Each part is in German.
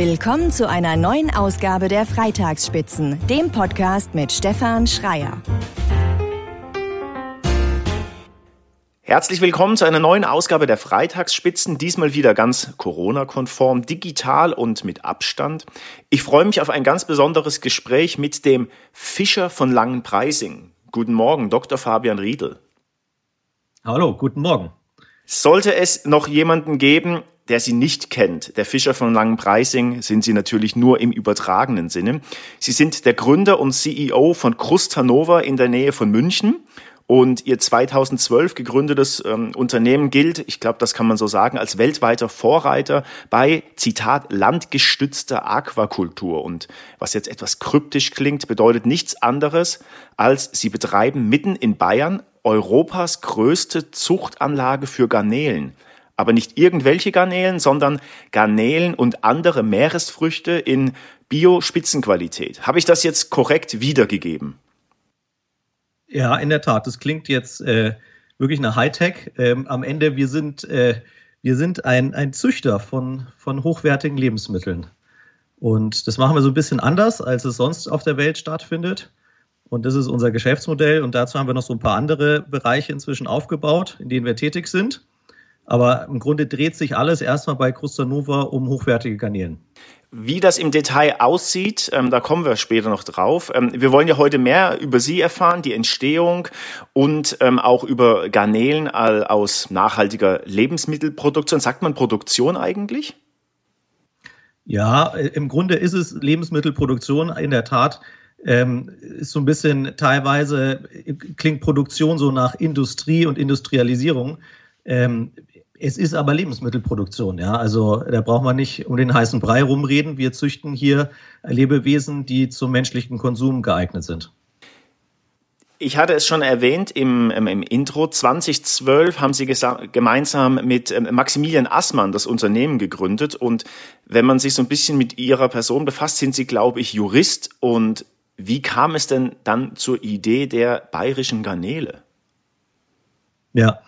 Willkommen zu einer neuen Ausgabe der Freitagsspitzen, dem Podcast mit Stefan Schreier. Herzlich willkommen zu einer neuen Ausgabe der Freitagsspitzen, diesmal wieder ganz Corona-konform, digital und mit Abstand. Ich freue mich auf ein ganz besonderes Gespräch mit dem Fischer von Langenpreising. Guten Morgen, Dr. Fabian Riedel. Hallo, guten Morgen. Sollte es noch jemanden geben, der Sie nicht kennt, der Fischer von Langenpreising, sind Sie natürlich nur im übertragenen Sinne. Sie sind der Gründer und CEO von Krust Hannover in der Nähe von München. Und ihr 2012 gegründetes ähm, Unternehmen gilt, ich glaube, das kann man so sagen, als weltweiter Vorreiter bei, Zitat, landgestützter Aquakultur. Und was jetzt etwas kryptisch klingt, bedeutet nichts anderes, als sie betreiben mitten in Bayern Europas größte Zuchtanlage für Garnelen aber nicht irgendwelche Garnelen, sondern Garnelen und andere Meeresfrüchte in Bio-Spitzenqualität. Habe ich das jetzt korrekt wiedergegeben? Ja, in der Tat. Das klingt jetzt äh, wirklich nach Hightech. Ähm, am Ende, wir sind, äh, wir sind ein, ein Züchter von, von hochwertigen Lebensmitteln. Und das machen wir so ein bisschen anders, als es sonst auf der Welt stattfindet. Und das ist unser Geschäftsmodell. Und dazu haben wir noch so ein paar andere Bereiche inzwischen aufgebaut, in denen wir tätig sind. Aber im Grunde dreht sich alles erstmal bei Krustanova um hochwertige Garnelen. Wie das im Detail aussieht, ähm, da kommen wir später noch drauf. Ähm, wir wollen ja heute mehr über Sie erfahren, die Entstehung und ähm, auch über Garnelen aus nachhaltiger Lebensmittelproduktion. Sagt man Produktion eigentlich? Ja, äh, im Grunde ist es Lebensmittelproduktion in der Tat. Ähm, ist so ein bisschen teilweise klingt Produktion so nach Industrie und Industrialisierung. Ähm, es ist aber Lebensmittelproduktion, ja. Also da braucht man nicht um den heißen Brei rumreden. Wir züchten hier Lebewesen, die zum menschlichen Konsum geeignet sind. Ich hatte es schon erwähnt im, im, im Intro. 2012 haben Sie gemeinsam mit ähm, Maximilian Assmann das Unternehmen gegründet. Und wenn man sich so ein bisschen mit Ihrer Person befasst, sind Sie, glaube ich, Jurist. Und wie kam es denn dann zur Idee der bayerischen Garnele? Ja,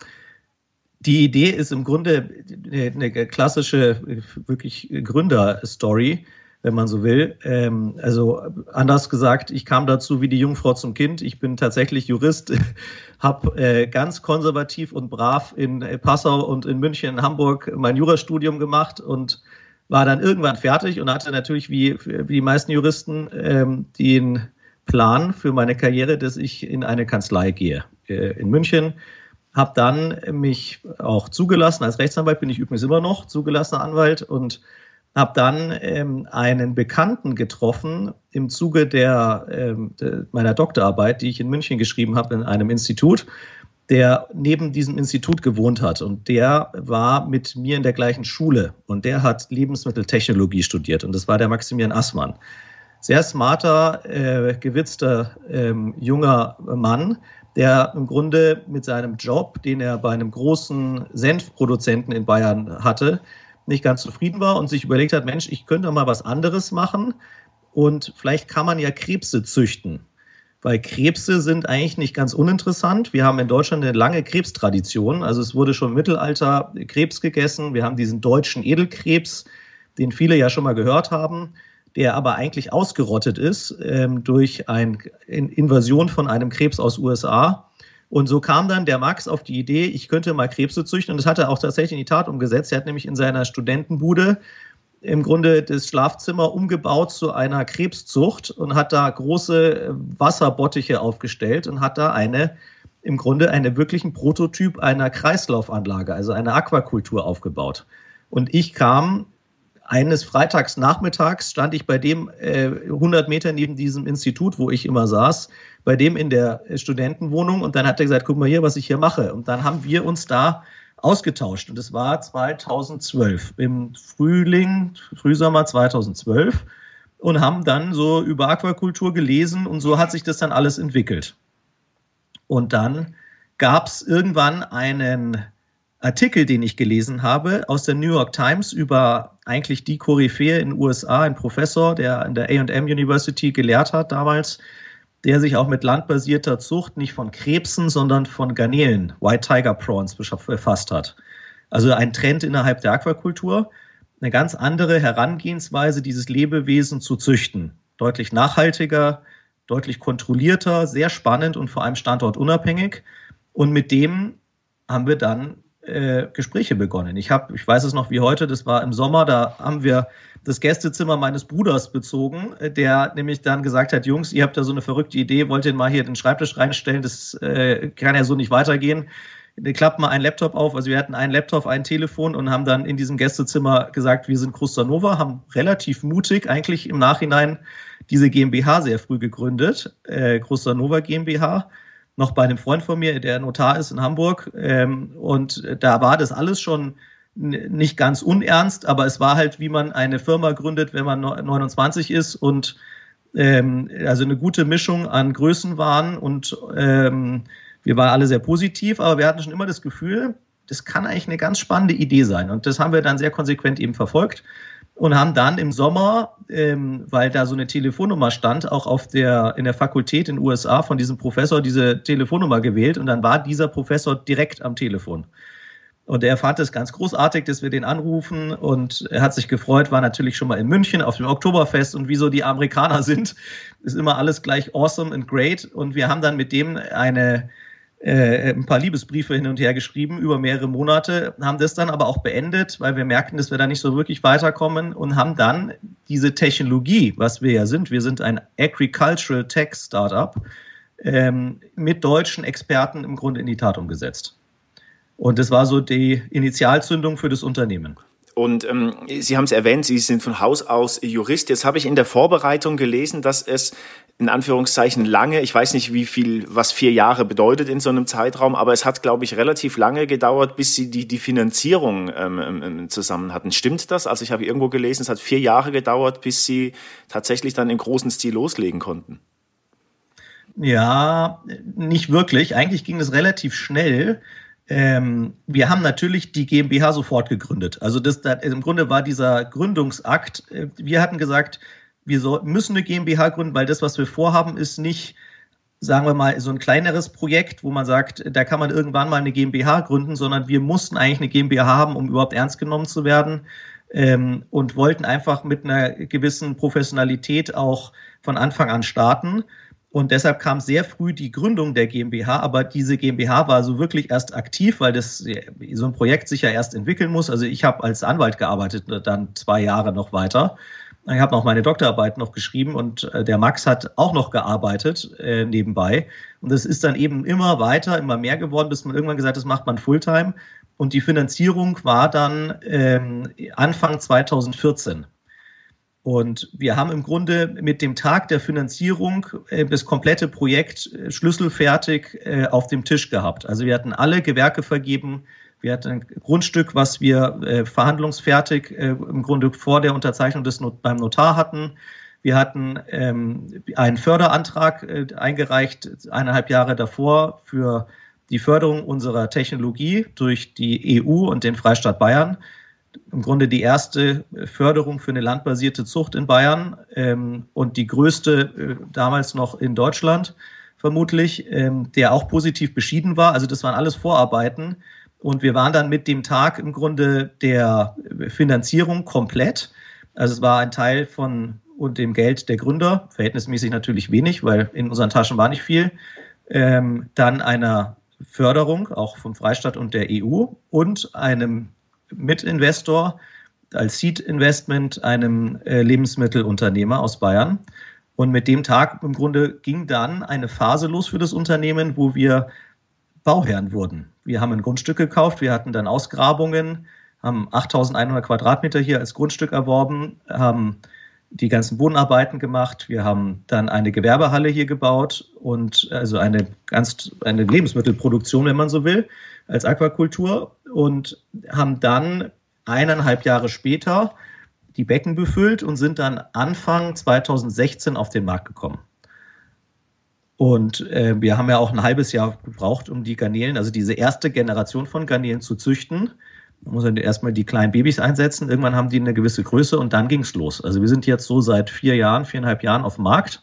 die Idee ist im Grunde eine klassische, wirklich Gründerstory, wenn man so will. Ähm, also anders gesagt, ich kam dazu wie die Jungfrau zum Kind. Ich bin tatsächlich Jurist, habe äh, ganz konservativ und brav in Passau und in München, in Hamburg mein Jurastudium gemacht und war dann irgendwann fertig und hatte natürlich wie, wie die meisten Juristen ähm, den Plan für meine Karriere, dass ich in eine Kanzlei gehe äh, in München habe dann mich auch zugelassen, als Rechtsanwalt bin ich übrigens immer noch zugelassener Anwalt und habe dann ähm, einen Bekannten getroffen im Zuge der, ähm, de, meiner Doktorarbeit, die ich in München geschrieben habe, in einem Institut, der neben diesem Institut gewohnt hat. Und der war mit mir in der gleichen Schule und der hat Lebensmitteltechnologie studiert. Und das war der Maximilian Assmann. Sehr smarter, äh, gewitzter ähm, junger Mann, der im Grunde mit seinem Job, den er bei einem großen Senfproduzenten in Bayern hatte, nicht ganz zufrieden war und sich überlegt hat, Mensch, ich könnte mal was anderes machen und vielleicht kann man ja Krebse züchten. Weil Krebse sind eigentlich nicht ganz uninteressant. Wir haben in Deutschland eine lange Krebstradition. Also es wurde schon im Mittelalter Krebs gegessen. Wir haben diesen deutschen Edelkrebs, den viele ja schon mal gehört haben der aber eigentlich ausgerottet ist ähm, durch eine Invasion von einem Krebs aus USA. Und so kam dann der Max auf die Idee, ich könnte mal Krebse züchten. Und das hat er auch tatsächlich in die Tat umgesetzt. Er hat nämlich in seiner Studentenbude im Grunde das Schlafzimmer umgebaut zu einer Krebszucht und hat da große äh, Wasserbottiche aufgestellt und hat da eine im Grunde einen wirklichen Prototyp einer Kreislaufanlage, also einer Aquakultur aufgebaut. Und ich kam eines Freitags nachmittags stand ich bei dem äh, 100 Meter neben diesem Institut, wo ich immer saß, bei dem in der Studentenwohnung und dann hat er gesagt, guck mal hier, was ich hier mache. Und dann haben wir uns da ausgetauscht und es war 2012, im Frühling, Frühsommer 2012 und haben dann so über Aquakultur gelesen und so hat sich das dann alles entwickelt. Und dann gab es irgendwann einen Artikel, den ich gelesen habe aus der New York Times über eigentlich die Koryphäe in den USA, ein Professor, der an der AM University gelehrt hat damals, der sich auch mit landbasierter Zucht nicht von Krebsen, sondern von Garnelen, White Tiger Prawns, befasst hat. Also ein Trend innerhalb der Aquakultur. eine ganz andere Herangehensweise, dieses Lebewesen zu züchten. Deutlich nachhaltiger, deutlich kontrollierter, sehr spannend und vor allem standortunabhängig. Und mit dem haben wir dann äh, Gespräche begonnen. Ich habe, ich weiß es noch wie heute, das war im Sommer, da haben wir das Gästezimmer meines Bruders bezogen, äh, der nämlich dann gesagt hat, Jungs, ihr habt da so eine verrückte Idee, wollt ihr mal hier den Schreibtisch reinstellen, das äh, kann ja so nicht weitergehen. Klappt mal ein Laptop auf, also wir hatten einen Laptop, ein Telefon und haben dann in diesem Gästezimmer gesagt, wir sind Krustanova, haben relativ mutig eigentlich im Nachhinein diese GmbH sehr früh gegründet, äh, Krustanova GmbH noch bei einem Freund von mir, der Notar ist in Hamburg. Ähm, und da war das alles schon nicht ganz unernst, aber es war halt, wie man eine Firma gründet, wenn man 29 ist und ähm, also eine gute Mischung an Größen waren und ähm, wir waren alle sehr positiv, aber wir hatten schon immer das Gefühl, das kann eigentlich eine ganz spannende Idee sein und das haben wir dann sehr konsequent eben verfolgt und haben dann im Sommer, ähm, weil da so eine Telefonnummer stand, auch auf der, in der Fakultät in den USA von diesem Professor diese Telefonnummer gewählt und dann war dieser Professor direkt am Telefon. Und er fand es ganz großartig, dass wir den anrufen und er hat sich gefreut, war natürlich schon mal in München auf dem Oktoberfest und wieso die Amerikaner sind, ist immer alles gleich awesome and great. Und wir haben dann mit dem eine äh, ein paar Liebesbriefe hin und her geschrieben über mehrere Monate, haben das dann aber auch beendet, weil wir merkten, dass wir da nicht so wirklich weiterkommen und haben dann diese Technologie, was wir ja sind, wir sind ein Agricultural Tech Startup, ähm, mit deutschen Experten im Grunde in die Tat umgesetzt. Und das war so die Initialzündung für das Unternehmen. Und ähm, Sie haben es erwähnt, Sie sind von Haus aus Jurist. Jetzt habe ich in der Vorbereitung gelesen, dass es in Anführungszeichen lange, ich weiß nicht, wie viel, was vier Jahre bedeutet in so einem Zeitraum, aber es hat, glaube ich, relativ lange gedauert, bis Sie die, die Finanzierung ähm, ähm, ähm, zusammen hatten. Stimmt das? Also ich habe irgendwo gelesen, es hat vier Jahre gedauert, bis Sie tatsächlich dann im großen Stil loslegen konnten. Ja, nicht wirklich. Eigentlich ging es relativ schnell. Ähm, wir haben natürlich die GmbH sofort gegründet. Also das, das, im Grunde war dieser Gründungsakt. Äh, wir hatten gesagt, wir so, müssen eine GmbH gründen, weil das, was wir vorhaben, ist nicht, sagen wir mal, so ein kleineres Projekt, wo man sagt, da kann man irgendwann mal eine GmbH gründen, sondern wir mussten eigentlich eine GmbH haben, um überhaupt ernst genommen zu werden. Ähm, und wollten einfach mit einer gewissen Professionalität auch von Anfang an starten. Und deshalb kam sehr früh die Gründung der GmbH, aber diese GmbH war so wirklich erst aktiv, weil das so ein Projekt sich ja erst entwickeln muss. Also ich habe als Anwalt gearbeitet, dann zwei Jahre noch weiter. Ich habe noch meine Doktorarbeit noch geschrieben und äh, der Max hat auch noch gearbeitet äh, nebenbei. Und das ist dann eben immer weiter, immer mehr geworden, bis man irgendwann gesagt hat, das macht man Fulltime. Und die Finanzierung war dann ähm, Anfang 2014. Und wir haben im Grunde mit dem Tag der Finanzierung äh, das komplette Projekt äh, schlüsselfertig äh, auf dem Tisch gehabt. Also wir hatten alle Gewerke vergeben. Wir hatten ein Grundstück, was wir verhandlungsfertig im Grunde vor der Unterzeichnung des Not beim Notar hatten. Wir hatten ähm, einen Förderantrag eingereicht, eineinhalb Jahre davor, für die Förderung unserer Technologie durch die EU und den Freistaat Bayern im Grunde die erste Förderung für eine landbasierte Zucht in Bayern ähm, und die größte äh, damals noch in Deutschland vermutlich, ähm, der auch positiv beschieden war. Also das waren alles Vorarbeiten. Und wir waren dann mit dem Tag im Grunde der Finanzierung komplett. Also es war ein Teil von und dem Geld der Gründer, verhältnismäßig natürlich wenig, weil in unseren Taschen war nicht viel. Ähm, dann einer Förderung, auch vom Freistaat und der EU und einem Mitinvestor als Seed-Investment einem äh, Lebensmittelunternehmer aus Bayern. Und mit dem Tag im Grunde ging dann eine Phase los für das Unternehmen, wo wir Bauherren wurden. Wir haben ein Grundstück gekauft, wir hatten dann Ausgrabungen, haben 8100 Quadratmeter hier als Grundstück erworben, haben die ganzen Bodenarbeiten gemacht. Wir haben dann eine Gewerbehalle hier gebaut und also eine ganz eine Lebensmittelproduktion, wenn man so will, als Aquakultur und haben dann eineinhalb Jahre später die Becken befüllt und sind dann Anfang 2016 auf den Markt gekommen. Und äh, wir haben ja auch ein halbes Jahr gebraucht, um die Garnelen, also diese erste Generation von Garnelen zu züchten. Man muss dann erstmal die kleinen Babys einsetzen. Irgendwann haben die eine gewisse Größe und dann ging es los. Also wir sind jetzt so seit vier Jahren, viereinhalb Jahren auf dem Markt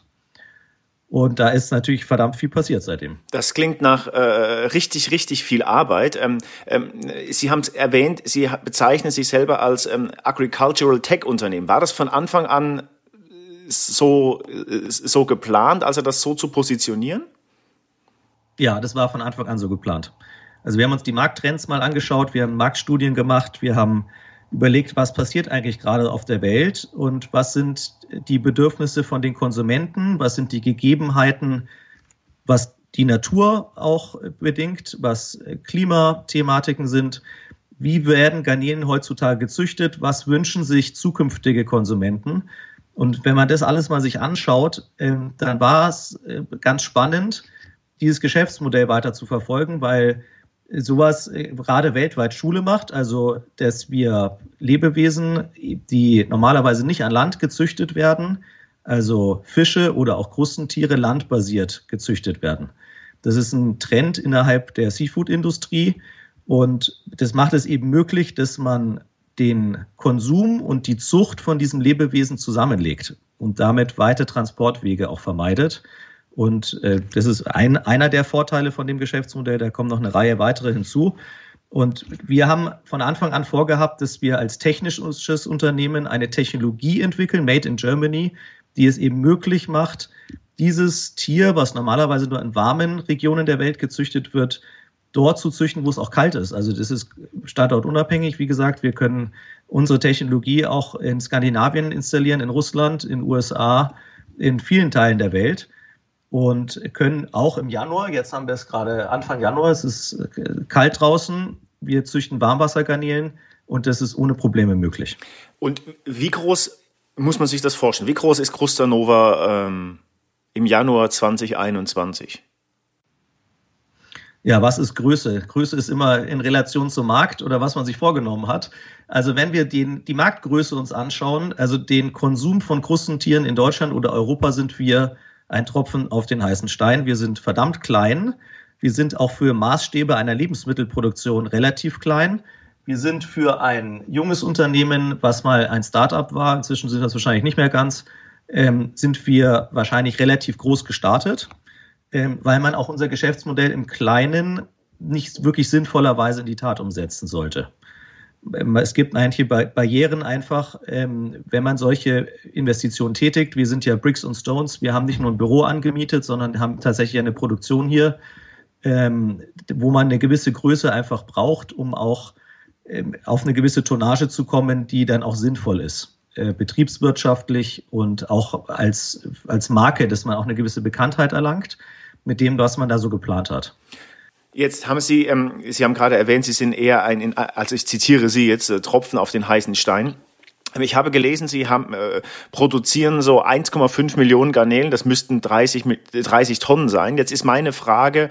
Und da ist natürlich verdammt viel passiert seitdem. Das klingt nach äh, richtig, richtig viel Arbeit. Ähm, ähm, Sie haben es erwähnt, Sie bezeichnen sich selber als ähm, Agricultural Tech Unternehmen. War das von Anfang an so, äh, so geplant, also das so zu positionieren? Ja, das war von Anfang an so geplant. Also wir haben uns die Markttrends mal angeschaut, wir haben Marktstudien gemacht, wir haben überlegt, was passiert eigentlich gerade auf der Welt und was sind die Bedürfnisse von den Konsumenten, was sind die Gegebenheiten, was die Natur auch bedingt, was Klimathematiken sind, wie werden Garnelen heutzutage gezüchtet, was wünschen sich zukünftige Konsumenten. Und wenn man das alles mal sich anschaut, ähm, dann war es äh, ganz spannend, dieses Geschäftsmodell weiter zu verfolgen, weil sowas äh, gerade weltweit Schule macht, also dass wir Lebewesen, die normalerweise nicht an Land gezüchtet werden, also Fische oder auch Krustentiere landbasiert gezüchtet werden. Das ist ein Trend innerhalb der Seafood-Industrie und das macht es eben möglich, dass man den Konsum und die Zucht von diesen Lebewesen zusammenlegt und damit weite Transportwege auch vermeidet. Und äh, das ist ein, einer der Vorteile von dem Geschäftsmodell. Da kommen noch eine Reihe weitere hinzu. Und wir haben von Anfang an vorgehabt, dass wir als technisches Unternehmen eine Technologie entwickeln, Made in Germany, die es eben möglich macht, dieses Tier, was normalerweise nur in warmen Regionen der Welt gezüchtet wird, dort zu züchten, wo es auch kalt ist. Also das ist standortunabhängig. Wie gesagt, wir können unsere Technologie auch in Skandinavien installieren, in Russland, in USA, in vielen Teilen der Welt und können auch im Januar, jetzt haben wir es gerade Anfang Januar, es ist äh, kalt draußen, wir züchten Warmwassergarnelen und das ist ohne Probleme möglich. Und wie groß muss man sich das vorstellen? Wie groß ist Krustanova ähm, im Januar 2021? Ja, was ist Größe? Größe ist immer in Relation zum Markt oder was man sich vorgenommen hat. Also wenn wir den, die Marktgröße uns anschauen, also den Konsum von Krustentieren in Deutschland oder Europa sind wir ein Tropfen auf den heißen Stein. Wir sind verdammt klein. Wir sind auch für Maßstäbe einer Lebensmittelproduktion relativ klein. Wir sind für ein junges Unternehmen, was mal ein Startup war, inzwischen sind das wahrscheinlich nicht mehr ganz, ähm, sind wir wahrscheinlich relativ groß gestartet, ähm, weil man auch unser Geschäftsmodell im Kleinen nicht wirklich sinnvollerweise in die Tat umsetzen sollte. Ähm, es gibt manche Barrieren einfach, ähm, wenn man solche Investitionen tätigt. Wir sind ja Bricks und Stones. Wir haben nicht nur ein Büro angemietet, sondern haben tatsächlich eine Produktion hier, ähm, wo man eine gewisse Größe einfach braucht, um auch auf eine gewisse Tonnage zu kommen, die dann auch sinnvoll ist. Äh, betriebswirtschaftlich und auch als, als Marke, dass man auch eine gewisse Bekanntheit erlangt mit dem, was man da so geplant hat. Jetzt haben Sie, ähm, Sie haben gerade erwähnt, Sie sind eher ein, also ich zitiere Sie jetzt, äh, Tropfen auf den heißen Stein. Ich habe gelesen, Sie haben, äh, produzieren so 1,5 Millionen Garnelen, das müssten 30, 30 Tonnen sein. Jetzt ist meine Frage,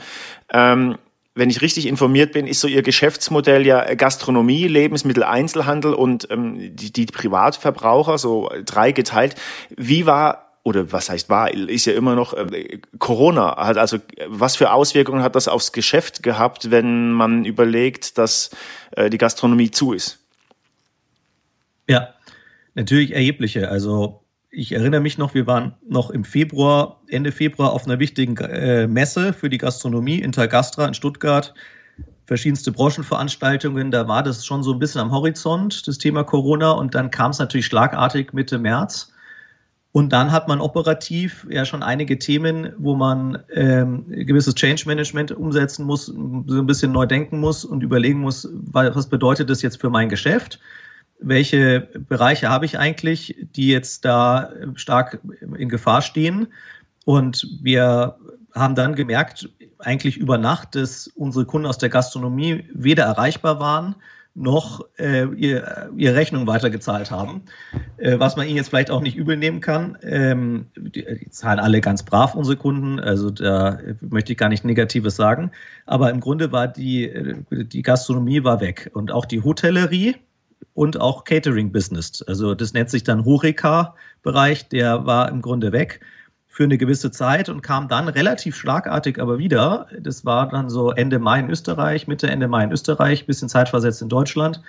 ähm, wenn ich richtig informiert bin, ist so Ihr Geschäftsmodell ja Gastronomie, Lebensmitteleinzelhandel und ähm, die, die Privatverbraucher, so drei geteilt. Wie war oder was heißt war, ist ja immer noch äh, Corona hat also was für Auswirkungen hat das aufs Geschäft gehabt, wenn man überlegt, dass äh, die Gastronomie zu ist? Ja, natürlich erhebliche. Also ich erinnere mich noch, wir waren noch im Februar, Ende Februar auf einer wichtigen äh, Messe für die Gastronomie, Intergastra in Stuttgart. Verschiedenste Branchenveranstaltungen, da war das schon so ein bisschen am Horizont, das Thema Corona. Und dann kam es natürlich schlagartig Mitte März. Und dann hat man operativ ja schon einige Themen, wo man ähm, gewisses Change Management umsetzen muss, so ein bisschen neu denken muss und überlegen muss, was bedeutet das jetzt für mein Geschäft? Welche Bereiche habe ich eigentlich, die jetzt da stark in Gefahr stehen? Und wir haben dann gemerkt, eigentlich über Nacht, dass unsere Kunden aus der Gastronomie weder erreichbar waren, noch äh, ihr, ihre Rechnung weitergezahlt haben, äh, was man ihnen jetzt vielleicht auch nicht übel nehmen kann. Ähm, die, die, zahlen alle ganz brav, unsere Kunden, also da möchte ich gar nicht Negatives sagen. Aber im Grunde war die, die Gastronomie war weg und auch die Hotellerie und auch Catering-Business. Also das nennt sich dann Horeca-Bereich, der war im Grunde weg für eine gewisse Zeit und kam dann relativ schlagartig aber wieder. Das war dann so Ende Mai in Österreich, Mitte, Ende Mai in Österreich, bisschen zeitversetzt in Deutschland.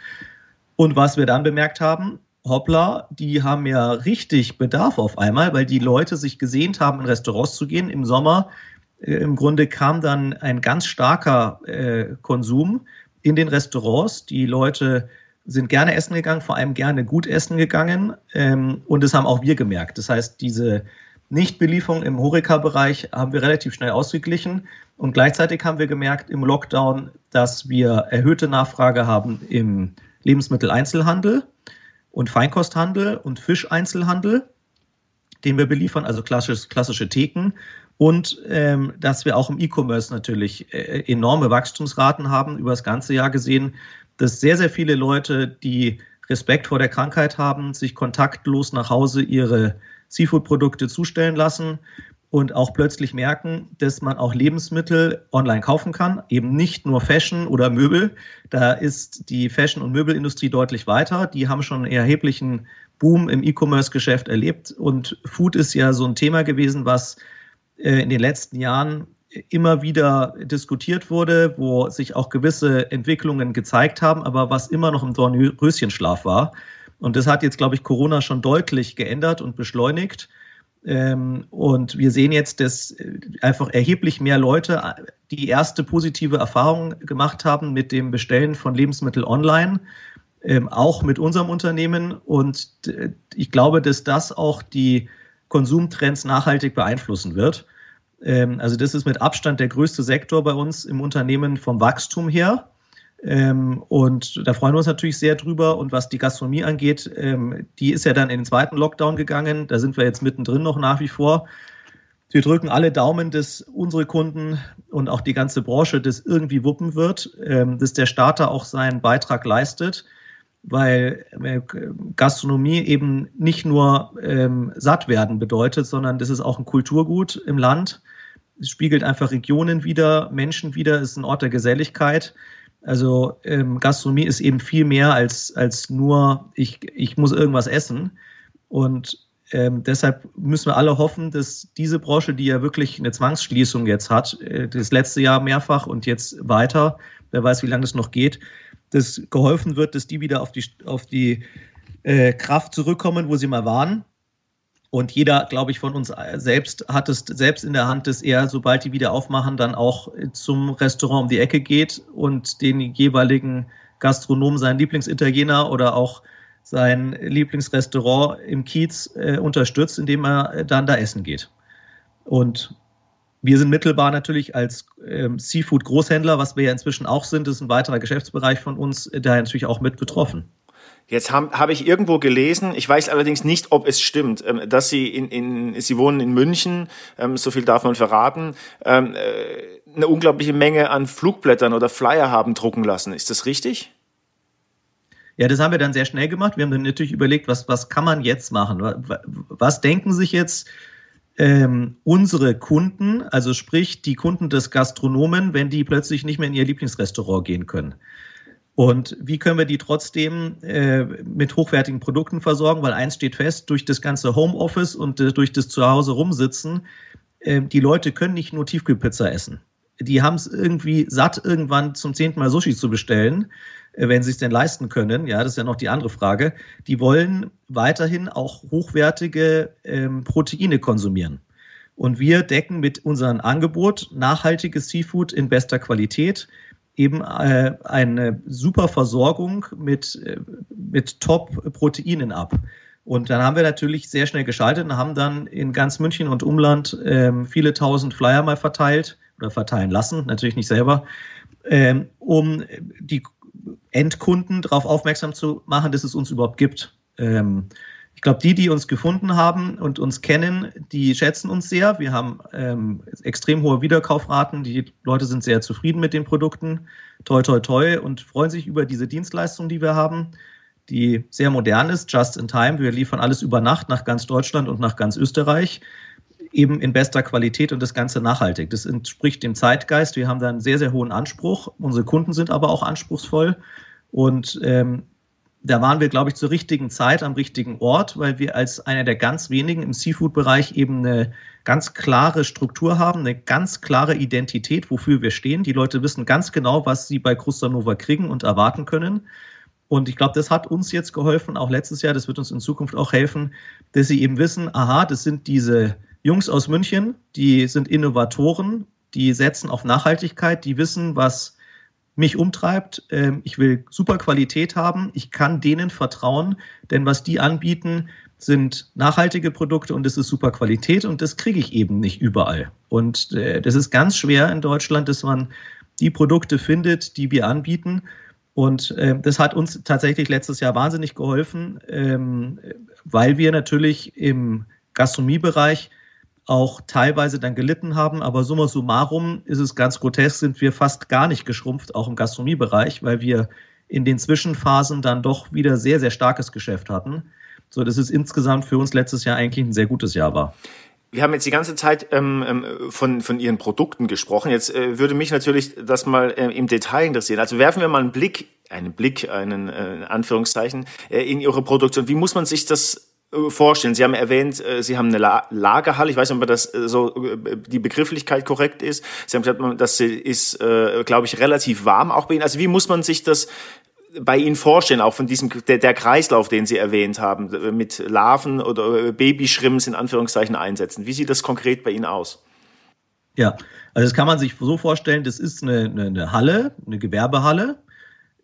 Und was wir dann bemerkt haben, hoppla, die haben ja richtig Bedarf auf einmal, weil die Leute sich gesehnt haben, in Restaurants zu gehen. Im Sommer äh, im Grunde kam dann ein ganz starker äh, Konsum in den Restaurants. Die Leute sind gerne essen gegangen, vor allem gerne gut essen gegangen. Ähm, und das haben auch wir gemerkt. Das heißt, diese Nichtbelieferung im Horeca-Bereich haben wir relativ schnell ausgeglichen. Und gleichzeitig haben wir gemerkt im Lockdown, dass wir erhöhte Nachfrage haben im Lebensmitteleinzelhandel und Feinkosthandel und Fischeinzelhandel, den wir beliefern, also klassisch, klassische Theken. Und ähm, dass wir auch im E-Commerce natürlich äh, enorme Wachstumsraten haben über das ganze Jahr gesehen, dass sehr, sehr viele Leute, die Respekt vor der Krankheit haben, sich kontaktlos nach Hause ihre Seafood-Produkte zustellen lassen und auch plötzlich merken, dass man auch Lebensmittel online kaufen kann, eben nicht nur Fashion oder Möbel. Da ist die Fashion- und Möbelindustrie deutlich weiter. Die haben schon einen erheblichen Boom im E-Commerce-Geschäft erlebt. Und Food ist ja so ein Thema gewesen, was äh, in den letzten Jahren immer wieder diskutiert wurde, wo sich auch gewisse Entwicklungen gezeigt haben, aber was immer noch im Dornröschenschlaf war. Und das hat jetzt, glaube ich, Corona schon deutlich geändert und beschleunigt. Ähm, und wir sehen jetzt, dass äh, einfach erheblich mehr Leute äh, die erste positive Erfahrung gemacht haben mit dem Bestellen von Lebensmitteln online, ähm, auch mit unserem Unternehmen. Und äh, ich glaube, dass das auch die Konsumtrends nachhaltig beeinflussen wird. Ähm, also das ist mit Abstand der größte Sektor bei uns im Unternehmen vom Wachstum her. Ähm, und da freuen wir uns natürlich sehr drüber. Und was die Gastronomie angeht, ähm, die ist ja dann in den zweiten Lockdown gegangen. Da sind wir jetzt mittendrin noch nach wie vor. Wir drücken alle Daumen, dass unsere Kunden und auch die ganze Branche das irgendwie wuppen wird, ähm, dass der Starter auch seinen Beitrag leistet, weil äh, Gastronomie eben nicht nur ähm, satt werden bedeutet, sondern das ist auch ein Kulturgut im Land. Es spiegelt einfach Regionen wieder, Menschen wieder, ist ein Ort der Geselligkeit. Also ähm, Gastronomie ist eben viel mehr als, als nur, ich, ich muss irgendwas essen. Und ähm, deshalb müssen wir alle hoffen, dass diese Branche, die ja wirklich eine Zwangsschließung jetzt hat, äh, das letzte Jahr mehrfach und jetzt weiter, wer weiß, wie lange das noch geht, dass geholfen wird, dass die wieder auf die, auf die äh, Kraft zurückkommen, wo sie mal waren. Und jeder, glaube ich, von uns selbst hat es selbst in der Hand, dass er, sobald die wieder aufmachen, dann auch zum Restaurant um die Ecke geht und den jeweiligen Gastronomen, seinen Lieblingsitaliener oder auch sein Lieblingsrestaurant im Kiez äh, unterstützt, indem er dann da essen geht. Und wir sind mittelbar natürlich als ähm, Seafood-Großhändler, was wir ja inzwischen auch sind, das ist ein weiterer Geschäftsbereich von uns, da natürlich auch mit betroffen. Jetzt habe hab ich irgendwo gelesen, ich weiß allerdings nicht, ob es stimmt, ähm, dass Sie in, in Sie wohnen in München, ähm, so viel darf man verraten, ähm, äh, eine unglaubliche Menge an Flugblättern oder Flyer haben drucken lassen. Ist das richtig? Ja, das haben wir dann sehr schnell gemacht. Wir haben dann natürlich überlegt, was, was kann man jetzt machen? Was denken sich jetzt ähm, unsere Kunden, also sprich die Kunden des Gastronomen, wenn die plötzlich nicht mehr in ihr Lieblingsrestaurant gehen können? Und wie können wir die trotzdem äh, mit hochwertigen Produkten versorgen? Weil eins steht fest, durch das ganze Homeoffice und äh, durch das Zuhause rumsitzen, äh, die Leute können nicht nur Tiefkühlpizza essen. Die haben es irgendwie satt, irgendwann zum zehnten Mal Sushi zu bestellen, äh, wenn sie es denn leisten können. Ja, das ist ja noch die andere Frage. Die wollen weiterhin auch hochwertige ähm, Proteine konsumieren. Und wir decken mit unserem Angebot nachhaltiges Seafood in bester Qualität eben äh, eine super Versorgung mit, äh, mit Top-Proteinen ab. Und dann haben wir natürlich sehr schnell geschaltet und haben dann in ganz München und Umland ähm, viele tausend Flyer mal verteilt oder verteilen lassen, natürlich nicht selber, ähm, um die Endkunden darauf aufmerksam zu machen, dass es uns überhaupt gibt. Ähm, ich glaube, die, die uns gefunden haben und uns kennen, die schätzen uns sehr. Wir haben ähm, extrem hohe Wiederkaufraten. Die Leute sind sehr zufrieden mit den Produkten. Toi, toi, toi und freuen sich über diese Dienstleistung, die wir haben, die sehr modern ist, just in time. Wir liefern alles über Nacht nach ganz Deutschland und nach ganz Österreich eben in bester Qualität und das Ganze nachhaltig. Das entspricht dem Zeitgeist. Wir haben da einen sehr, sehr hohen Anspruch. Unsere Kunden sind aber auch anspruchsvoll. Und ähm, da waren wir, glaube ich, zur richtigen Zeit am richtigen Ort, weil wir als einer der ganz wenigen im Seafood-Bereich eben eine ganz klare Struktur haben, eine ganz klare Identität, wofür wir stehen. Die Leute wissen ganz genau, was sie bei Krustanova kriegen und erwarten können. Und ich glaube, das hat uns jetzt geholfen, auch letztes Jahr, das wird uns in Zukunft auch helfen, dass sie eben wissen, aha, das sind diese Jungs aus München, die sind Innovatoren, die setzen auf Nachhaltigkeit, die wissen, was mich umtreibt. Ähm, ich will super Qualität haben. Ich kann denen vertrauen, denn was die anbieten, sind nachhaltige Produkte und es ist super Qualität und das kriege ich eben nicht überall. Und äh, das ist ganz schwer in Deutschland, dass man die Produkte findet, die wir anbieten. Und äh, das hat uns tatsächlich letztes Jahr wahnsinnig geholfen, ähm, weil wir natürlich im Gastronomiebereich auch teilweise dann gelitten haben. Aber summa summarum ist es ganz grotesk, sind wir fast gar nicht geschrumpft, auch im Gastronomiebereich, weil wir in den Zwischenphasen dann doch wieder sehr, sehr starkes Geschäft hatten. So dass es insgesamt für uns letztes Jahr eigentlich ein sehr gutes Jahr war. Wir haben jetzt die ganze Zeit ähm, ähm, von, von Ihren Produkten gesprochen. Jetzt äh, würde mich natürlich das mal äh, im Detail interessieren. Also werfen wir mal einen Blick, einen Blick, einen äh, Anführungszeichen, äh, in Ihre Produktion. Wie muss man sich das vorstellen? Sie haben erwähnt, äh, Sie haben eine La Lagerhalle. Ich weiß nicht, ob das so die Begrifflichkeit korrekt ist. Sie haben gesagt, das ist, glaube ich, relativ warm auch bei Ihnen. Also wie muss man sich das bei Ihnen vorstellen, auch von diesem der, der, Kreislauf, den Sie erwähnt haben, mit Larven oder Babyschrimps in Anführungszeichen einsetzen? Wie sieht das konkret bei Ihnen aus? Ja, also das kann man sich so vorstellen, das ist eine, eine, eine Halle, eine Gewerbehalle,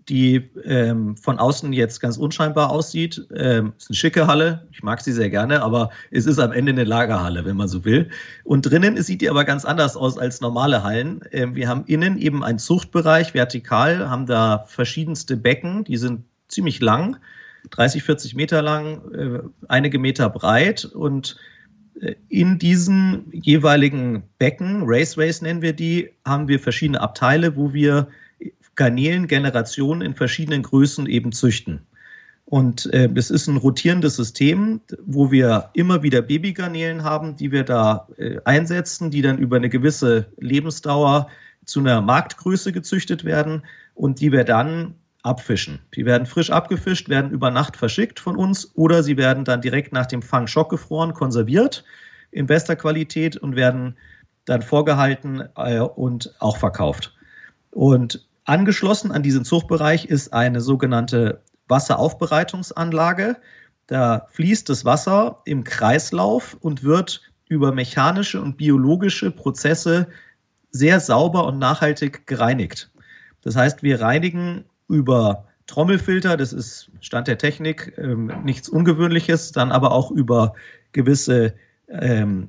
die ähm, von außen jetzt ganz unscheinbar aussieht. Ähm, ist eine schicke Halle, ich mag sie sehr gerne, aber es ist am Ende eine Lagerhalle, wenn man so will. Und drinnen sieht die aber ganz anders aus als normale Hallen. Ähm, wir haben innen eben einen Zuchtbereich, vertikal, haben da verschiedenste Becken, die sind ziemlich lang, 30, 40 Meter lang, äh, einige Meter breit und äh, in diesen jeweiligen Becken, Raceways nennen wir die, haben wir verschiedene Abteile, wo wir Garnelengenerationen in verschiedenen Größen eben züchten. Und äh, es ist ein rotierendes System, wo wir immer wieder Babygarnelen haben, die wir da äh, einsetzen, die dann über eine gewisse Lebensdauer zu einer Marktgröße gezüchtet werden und die wir dann abfischen. Die werden frisch abgefischt, werden über Nacht verschickt von uns oder sie werden dann direkt nach dem Fang schockgefroren, konserviert in bester Qualität und werden dann vorgehalten äh, und auch verkauft. Und Angeschlossen an diesen Zuchtbereich ist eine sogenannte Wasseraufbereitungsanlage. Da fließt das Wasser im Kreislauf und wird über mechanische und biologische Prozesse sehr sauber und nachhaltig gereinigt. Das heißt, wir reinigen über Trommelfilter, das ist Stand der Technik, ähm, nichts Ungewöhnliches, dann aber auch über gewisse ähm,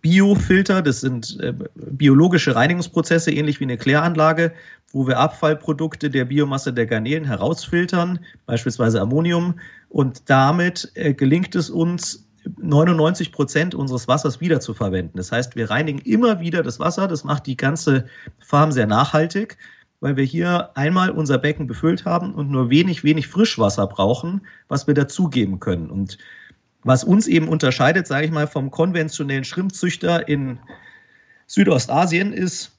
Biofilter, das sind äh, biologische Reinigungsprozesse, ähnlich wie eine Kläranlage, wo wir Abfallprodukte der Biomasse der Garnelen herausfiltern, beispielsweise Ammonium. Und damit äh, gelingt es uns, 99 Prozent unseres Wassers wiederzuverwenden. Das heißt, wir reinigen immer wieder das Wasser. Das macht die ganze Farm sehr nachhaltig, weil wir hier einmal unser Becken befüllt haben und nur wenig, wenig Frischwasser brauchen, was wir dazugeben können. Und was uns eben unterscheidet, sage ich mal, vom konventionellen Schrimpzüchter in Südostasien ist,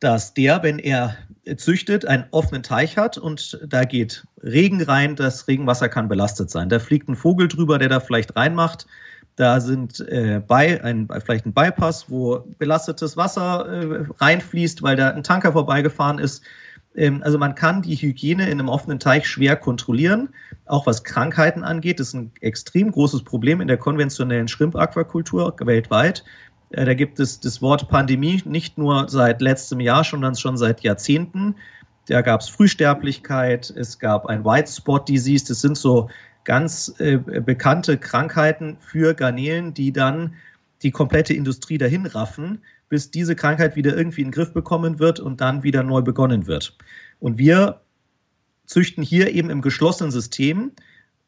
dass der, wenn er züchtet, einen offenen Teich hat und da geht Regen rein, das Regenwasser kann belastet sein. Da fliegt ein Vogel drüber, der da vielleicht reinmacht. Da sind äh, bei, ein, vielleicht ein Bypass, wo belastetes Wasser äh, reinfließt, weil da ein Tanker vorbeigefahren ist. Ähm, also man kann die Hygiene in einem offenen Teich schwer kontrollieren, auch was Krankheiten angeht. Das ist ein extrem großes Problem in der konventionellen Schrimp-Aquakultur weltweit. Äh, da gibt es das Wort Pandemie nicht nur seit letztem Jahr, sondern schon seit Jahrzehnten. Da gab es Frühsterblichkeit, es gab ein White Spot Disease. Das sind so ganz äh, bekannte Krankheiten für Garnelen, die dann die komplette Industrie dahin raffen, bis diese Krankheit wieder irgendwie in den Griff bekommen wird und dann wieder neu begonnen wird. Und wir züchten hier eben im geschlossenen System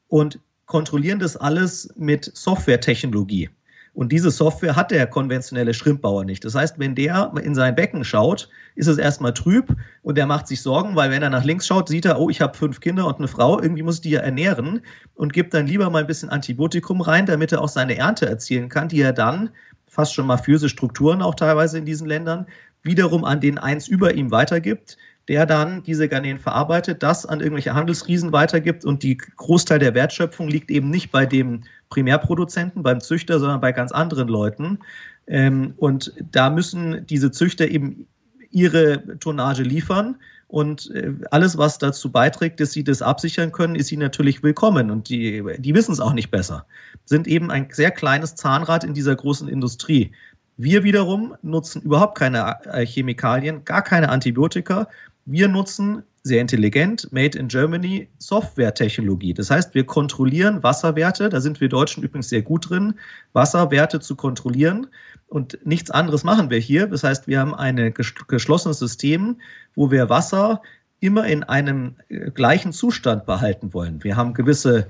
und kontrollieren das alles mit Softwaretechnologie. Und diese Software hat der konventionelle Schrimmbauer nicht. Das heißt, wenn der in sein Becken schaut, ist es erstmal trüb und der macht sich Sorgen, weil wenn er nach links schaut, sieht er, oh, ich habe fünf Kinder und eine Frau, irgendwie muss ich die ja ernähren und gibt dann lieber mal ein bisschen Antibiotikum rein, damit er auch seine Ernte erzielen kann, die er dann, fast schon mafiöse Strukturen auch teilweise in diesen Ländern, wiederum an den eins über ihm weitergibt, der dann diese Garnelen verarbeitet, das an irgendwelche Handelsriesen weitergibt und die Großteil der Wertschöpfung liegt eben nicht bei dem Primärproduzenten, beim Züchter, sondern bei ganz anderen Leuten. Ähm, und da müssen diese Züchter eben ihre Tonnage liefern Und äh, alles, was dazu beiträgt, dass sie das absichern können, ist ihnen natürlich willkommen. Und die, die wissen es auch nicht besser. Sind eben ein sehr kleines Zahnrad in dieser großen Industrie. Wir wiederum nutzen überhaupt keine äh, Chemikalien, gar keine Antibiotika. Wir nutzen sehr intelligent, made in Germany, Software-Technologie. Das heißt, wir kontrollieren Wasserwerte, da sind wir Deutschen übrigens sehr gut drin, Wasserwerte zu kontrollieren. Und nichts anderes machen wir hier. Das heißt, wir haben ein geschlossenes System, wo wir Wasser immer in einem äh, gleichen Zustand behalten wollen. Wir haben gewisse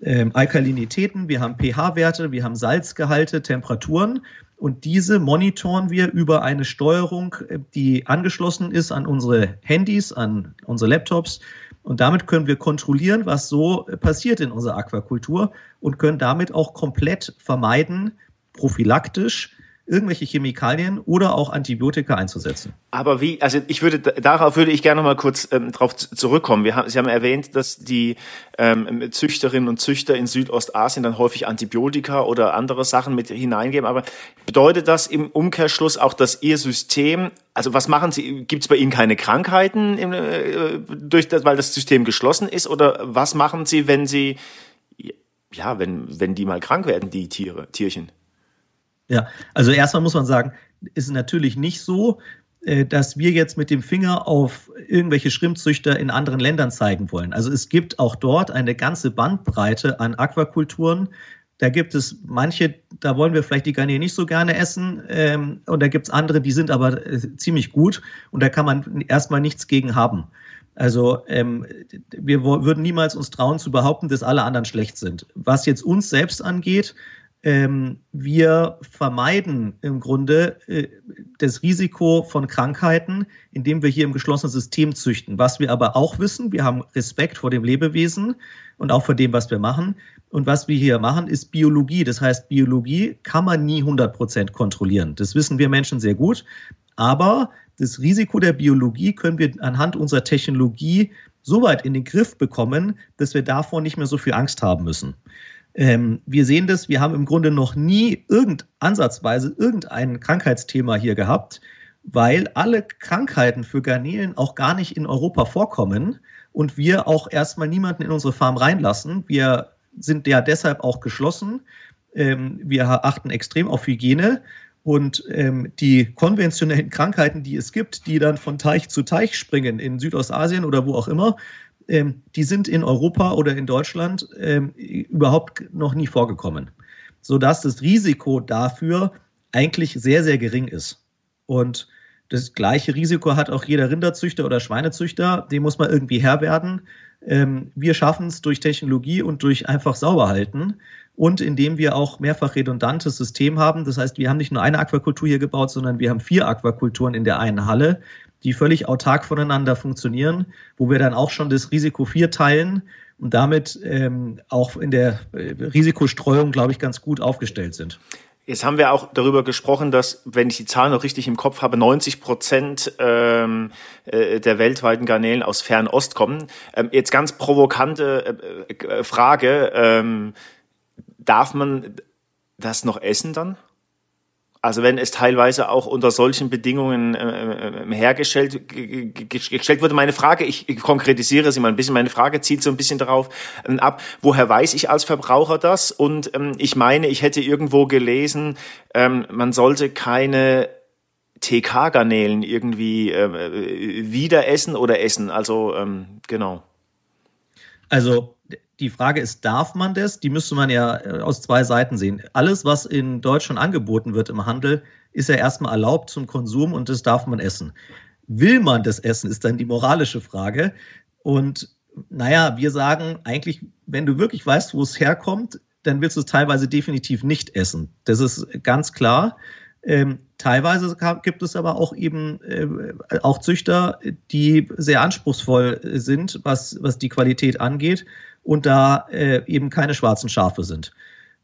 äh, Alkalinitäten, wir haben pH-Werte, wir haben Salzgehalte, Temperaturen und diese monitoren wir über eine Steuerung, äh, die angeschlossen ist an unsere Handys, an unsere Laptops. Und damit können wir kontrollieren, was so äh, passiert in unserer Aquakultur und können damit auch komplett vermeiden, prophylaktisch, irgendwelche Chemikalien oder auch Antibiotika einzusetzen. Aber wie, also ich würde, darauf würde ich gerne mal kurz ähm, drauf zurückkommen. Wir haben, Sie haben erwähnt, dass die ähm, Züchterinnen und Züchter in Südostasien dann häufig Antibiotika oder andere Sachen mit hineingeben. Aber bedeutet das im Umkehrschluss auch, dass Ihr System, also was machen Sie, gibt es bei Ihnen keine Krankheiten, im, äh, durch das, weil das System geschlossen ist? Oder was machen Sie, wenn Sie, ja, wenn, wenn die mal krank werden, die Tiere, Tierchen? Ja, also erstmal muss man sagen, ist natürlich nicht so, äh, dass wir jetzt mit dem Finger auf irgendwelche Schrimpzüchter in anderen Ländern zeigen wollen. Also es gibt auch dort eine ganze Bandbreite an Aquakulturen. Da gibt es manche, da wollen wir vielleicht die Garnelen nicht so gerne essen. Ähm, und da gibt es andere, die sind aber äh, ziemlich gut. Und da kann man erstmal nichts gegen haben. Also ähm, wir würden niemals uns trauen zu behaupten, dass alle anderen schlecht sind. Was jetzt uns selbst angeht, ähm, wir vermeiden im Grunde äh, das Risiko von Krankheiten, indem wir hier im geschlossenen System züchten. Was wir aber auch wissen, wir haben Respekt vor dem Lebewesen und auch vor dem, was wir machen. Und was wir hier machen, ist Biologie. Das heißt, Biologie kann man nie 100 Prozent kontrollieren. Das wissen wir Menschen sehr gut. Aber das Risiko der Biologie können wir anhand unserer Technologie so weit in den Griff bekommen, dass wir davor nicht mehr so viel Angst haben müssen. Ähm, wir sehen das, wir haben im Grunde noch nie irgend ansatzweise irgendein Krankheitsthema hier gehabt, weil alle Krankheiten für Garnelen auch gar nicht in Europa vorkommen und wir auch erstmal niemanden in unsere Farm reinlassen. Wir sind ja deshalb auch geschlossen. Ähm, wir achten extrem auf Hygiene und ähm, die konventionellen Krankheiten, die es gibt, die dann von Teich zu Teich springen in Südostasien oder wo auch immer, ähm, die sind in Europa oder in Deutschland ähm, überhaupt noch nie vorgekommen, sodass das Risiko dafür eigentlich sehr, sehr gering ist. Und das gleiche Risiko hat auch jeder Rinderzüchter oder Schweinezüchter, dem muss man irgendwie Herr werden. Ähm, wir schaffen es durch Technologie und durch einfach sauber halten und indem wir auch mehrfach redundantes System haben. Das heißt, wir haben nicht nur eine Aquakultur hier gebaut, sondern wir haben vier Aquakulturen in der einen Halle, die völlig autark voneinander funktionieren, wo wir dann auch schon das Risiko 4 teilen und damit ähm, auch in der äh, Risikostreuung, glaube ich, ganz gut aufgestellt sind. Jetzt haben wir auch darüber gesprochen, dass, wenn ich die Zahlen noch richtig im Kopf habe, 90 Prozent ähm, äh, der weltweiten Garnelen aus Fernost kommen. Ähm, jetzt ganz provokante äh, äh, Frage. Ähm, darf man das noch essen dann? Also wenn es teilweise auch unter solchen Bedingungen äh, äh hergestellt gestellt wurde, meine Frage, ich, konkretisiere sie mal ein bisschen, meine Frage zielt so ein bisschen darauf äh, ab, woher weiß ich als Verbraucher das? Und ähm, ich meine, ich hätte irgendwo gelesen, ähm, man sollte keine TK-Garnelen irgendwie äh, wieder essen oder essen. Also ähm, genau. Also die Frage ist, darf man das? Die müsste man ja äh, aus zwei Seiten sehen. Alles, was in Deutschland angeboten wird im Handel, ist ja erstmal erlaubt zum Konsum und das darf man essen. Will man das essen, ist dann die moralische Frage. Und naja, wir sagen eigentlich, wenn du wirklich weißt, wo es herkommt, dann willst du es teilweise definitiv nicht essen. Das ist ganz klar. Ähm, teilweise gibt es aber auch eben äh, auch Züchter, die sehr anspruchsvoll sind, was, was die Qualität angeht und da äh, eben keine schwarzen Schafe sind.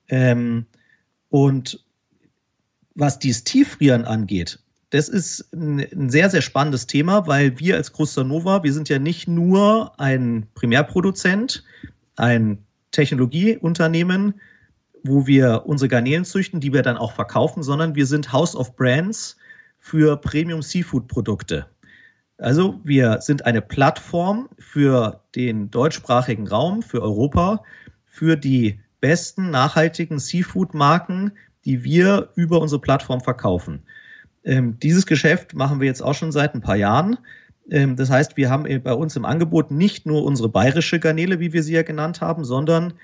Ähm, und was dieses Tieffrieren angeht, das ist ein, sehr, sehr spannendes Thema, weil wir als Nova, wir sind ja nicht nur ein Primärproduzent, ein Technologieunternehmen, wo wir unsere Garnelen züchten, die wir dann auch verkaufen, sondern wir sind House of Brands für Premium Seafood Produkte. Also wir sind eine Plattform für den deutschsprachigen Raum, für Europa, für die besten nachhaltigen Seafood-Marken, die wir über unsere Plattform verkaufen. Ähm, dieses Geschäft machen wir jetzt auch schon seit ein paar Jahren. Ähm, das heißt, wir haben bei uns im Angebot nicht nur unsere bayerische Garnele, wie wir sie ja genannt haben, sondern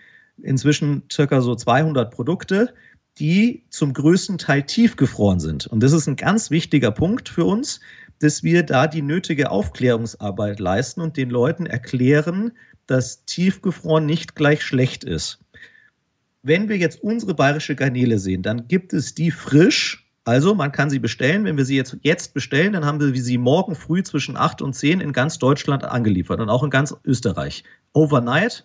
inzwischen circa so 200 Produkte, die zum größten Teil tiefgefroren sind. Und das ist ein ganz wichtiger Punkt für uns, dass wir da die nötige Aufklärungsarbeit leisten und den Leuten erklären, dass tiefgefroren nicht gleich schlecht ist. Wenn wir jetzt unsere bayerische Garnele sehen, dann gibt es die frisch. Also man kann sie bestellen. Wenn wir sie jetzt, jetzt bestellen, dann haben wir sie morgen früh zwischen 8 und 10 in ganz Deutschland angeliefert und auch in ganz Österreich. Overnight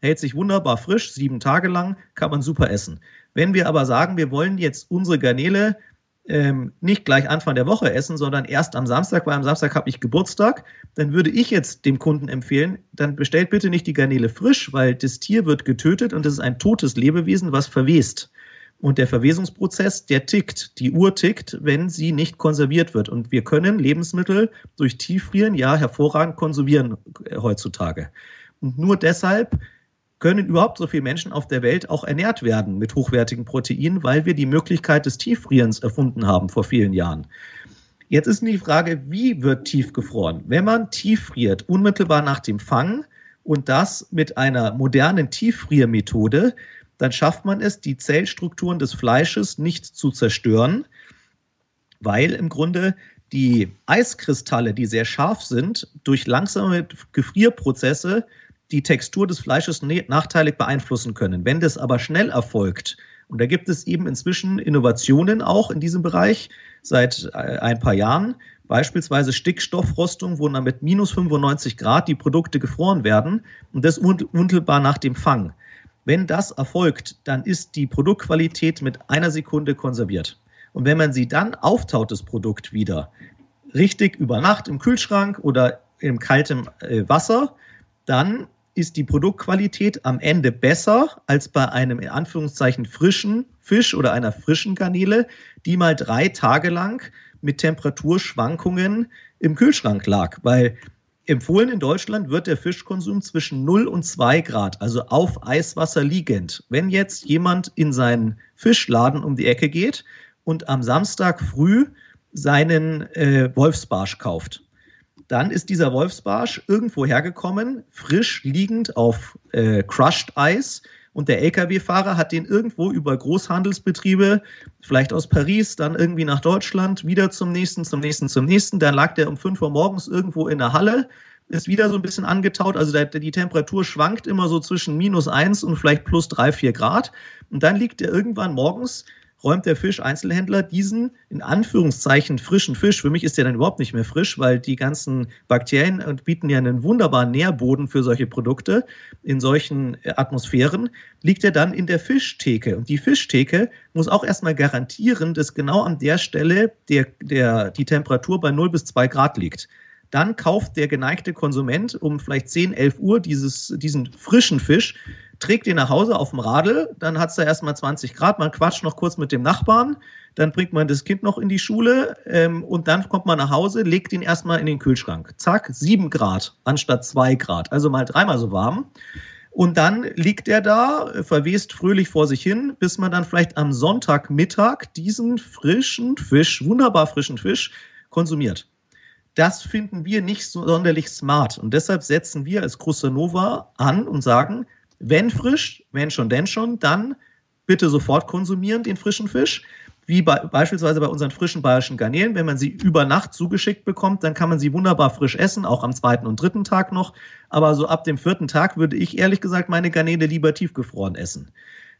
hält sich wunderbar frisch, sieben Tage lang, kann man super essen. Wenn wir aber sagen, wir wollen jetzt unsere Garnele ähm, nicht gleich Anfang der Woche essen, sondern erst am Samstag, weil am Samstag habe ich Geburtstag, dann würde ich jetzt dem Kunden empfehlen, dann bestellt bitte nicht die Garnele frisch, weil das Tier wird getötet und es ist ein totes Lebewesen, was verwest. Und der Verwesungsprozess, der tickt, die Uhr tickt, wenn sie nicht konserviert wird. Und wir können Lebensmittel durch Tieffrieren ja hervorragend konsumieren äh, heutzutage. Und nur deshalb können überhaupt so viele Menschen auf der Welt auch ernährt werden mit hochwertigen Proteinen, weil wir die Möglichkeit des Tieffrierens erfunden haben vor vielen Jahren. Jetzt ist die Frage, wie wird tief gefroren? Wenn man tieffriert, unmittelbar nach dem Fang und das mit einer modernen Tieffriermethode, dann schafft man es, die Zellstrukturen des Fleisches nicht zu zerstören, weil im Grunde die Eiskristalle, die sehr scharf sind, durch langsame Gefrierprozesse die Textur des Fleisches nachteilig beeinflussen können. Wenn das aber schnell erfolgt, und da gibt es eben inzwischen Innovationen auch in diesem Bereich seit äh, ein paar Jahren, beispielsweise Stickstoffrostung, wo dann mit minus 95 Grad die Produkte gefroren werden und das unmittelbar nach dem Fang. Wenn das erfolgt, dann ist die Produktqualität mit einer Sekunde konserviert. Und wenn man sie dann auftaut, das Produkt wieder, richtig über Nacht im Kühlschrank oder im kaltem äh, Wasser, dann ist die Produktqualität am Ende besser als bei einem in Anführungszeichen frischen Fisch oder einer frischen Garnele, die mal drei Tage lang mit Temperaturschwankungen im Kühlschrank lag. Weil empfohlen in Deutschland wird der Fischkonsum zwischen 0 und 2 Grad, also auf Eiswasser liegend. Wenn jetzt jemand in seinen Fischladen um die Ecke geht und am Samstag früh seinen äh, Wolfsbarsch kauft, dann ist dieser Wolfsbarsch irgendwo hergekommen, frisch liegend auf äh, Crushed Eis. Und der Lkw-Fahrer hat den irgendwo über Großhandelsbetriebe, vielleicht aus Paris, dann irgendwie nach Deutschland, wieder zum nächsten, zum nächsten, zum nächsten. Dann lag der um 5 Uhr morgens irgendwo in der Halle, ist wieder so ein bisschen angetaut. Also der, die Temperatur schwankt immer so zwischen minus 1 und vielleicht plus 3, 4 Grad. Und dann liegt der irgendwann morgens räumt der Fischeinzelhändler diesen in Anführungszeichen frischen Fisch, für mich ist der dann überhaupt nicht mehr frisch, weil die ganzen Bakterien äh, bieten ja einen wunderbaren Nährboden für solche Produkte in solchen äh, Atmosphären, liegt er dann in der Fischtheke. Und die Fischtheke muss auch erstmal garantieren, dass genau an der Stelle der, der, die Temperatur bei 0 bis 2 Grad liegt dann kauft der geneigte Konsument um vielleicht 10, 11 Uhr dieses, diesen frischen Fisch, trägt ihn nach Hause auf dem Radl, dann hat es da erstmal 20 Grad, man quatscht noch kurz mit dem Nachbarn, dann bringt man das Kind noch in die Schule ähm, und dann kommt man nach Hause, legt ihn erstmal in den Kühlschrank. Zack, 7 Grad anstatt 2 Grad, also mal dreimal so warm. Und dann liegt er da, verwest fröhlich vor sich hin, bis man dann vielleicht am Sonntagmittag diesen frischen Fisch, wunderbar frischen Fisch, konsumiert. Das finden wir nicht so sonderlich smart. Und deshalb setzen wir als Nova an und sagen, wenn frisch, wenn schon, denn schon, dann bitte sofort konsumieren den frischen Fisch. Wie bei, beispielsweise bei unseren frischen bayerischen Garnelen. Wenn man sie über Nacht zugeschickt bekommt, dann kann man sie wunderbar frisch essen, auch am zweiten und dritten Tag noch. Aber so ab dem vierten Tag würde ich ehrlich gesagt meine Garnele lieber tiefgefroren essen.